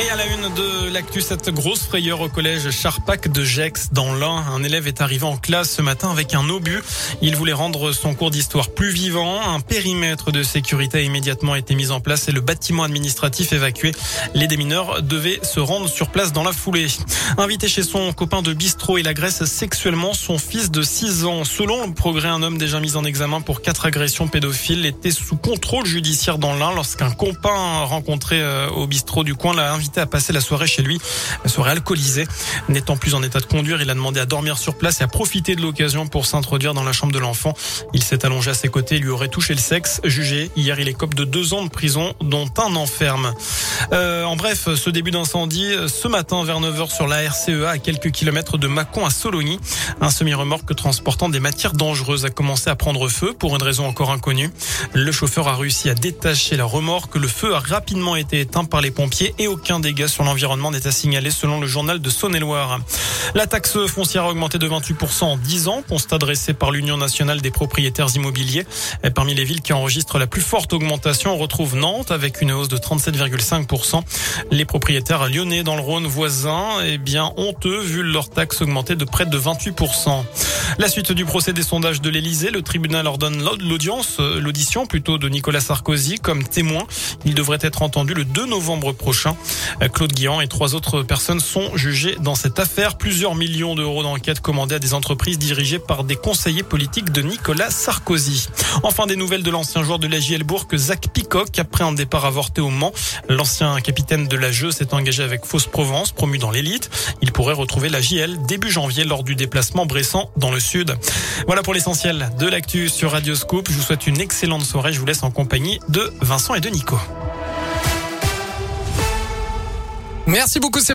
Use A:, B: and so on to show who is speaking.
A: Et à la une de l'actu, cette grosse frayeur au collège Charpac de Gex dans l'Ain. Un élève est arrivé en classe ce matin avec un obus. Il voulait rendre son cours d'histoire plus vivant. Un périmètre de sécurité a immédiatement été mis en place et le bâtiment administratif évacué. Les démineurs devaient se rendre sur place dans la foulée. Invité chez son copain de bistrot, il agresse sexuellement son fils de 6 ans. Selon le progrès, un homme déjà mis en examen pour quatre agressions pédophiles était sous contrôle judiciaire dans l'Ain lorsqu'un copain rencontré euh, au bistrot du coin l'a invité à passer la soirée chez lui, la soirée alcoolisée. N'étant plus en état de conduire, il a demandé à dormir sur place et à profiter de l'occasion pour s'introduire dans la chambre de l'enfant. Il s'est allongé à ses côtés lui aurait touché le sexe. Jugé hier, il est cop de deux ans de prison, dont un enferme. Euh, en bref, ce début d'incendie, ce matin vers 9h sur la RCEA à quelques kilomètres de Mâcon à Sologny. Un semi-remorque transportant des matières dangereuses a commencé à prendre feu pour une raison encore inconnue. Le chauffeur a réussi à détacher la remorque. Le feu a rapidement été éteint par les pompiers et aucun dégâts sur l'environnement n'est à signaler selon le journal de Saône-et-Loire. La taxe foncière a augmenté de 28% en 10 ans, constat dressé par l'Union nationale des propriétaires immobiliers. Parmi les villes qui enregistrent la plus forte augmentation, on retrouve Nantes avec une hausse de 37,5%. Les propriétaires lyonnais dans le Rhône voisin, eh bien, honteux vu leur taxe augmenter de près de 28%. La suite du procès des sondages de l'Elysée, le tribunal ordonne l'audience, euh, l'audition plutôt de Nicolas Sarkozy comme témoin. Il devrait être entendu le 2 novembre prochain. Euh, Claude Guian et trois autres personnes sont jugées dans cette affaire. Plusieurs millions d'euros d'enquête commandés à des entreprises dirigées par des conseillers politiques de Nicolas Sarkozy. Enfin, des nouvelles de l'ancien joueur de la JL Bourg, Zach Picoc, après un départ avorté au Mans. L'ancien capitaine de la Jeu s'est engagé avec Fausse Provence, promu dans l'élite. Il pourrait retrouver la JL début janvier lors du déplacement Bressan dans le sud. Voilà pour l'essentiel de l'actu sur Radio Scoop. Je vous souhaite une excellente soirée. Je vous laisse en compagnie de Vincent et de Nico.
B: Merci beaucoup.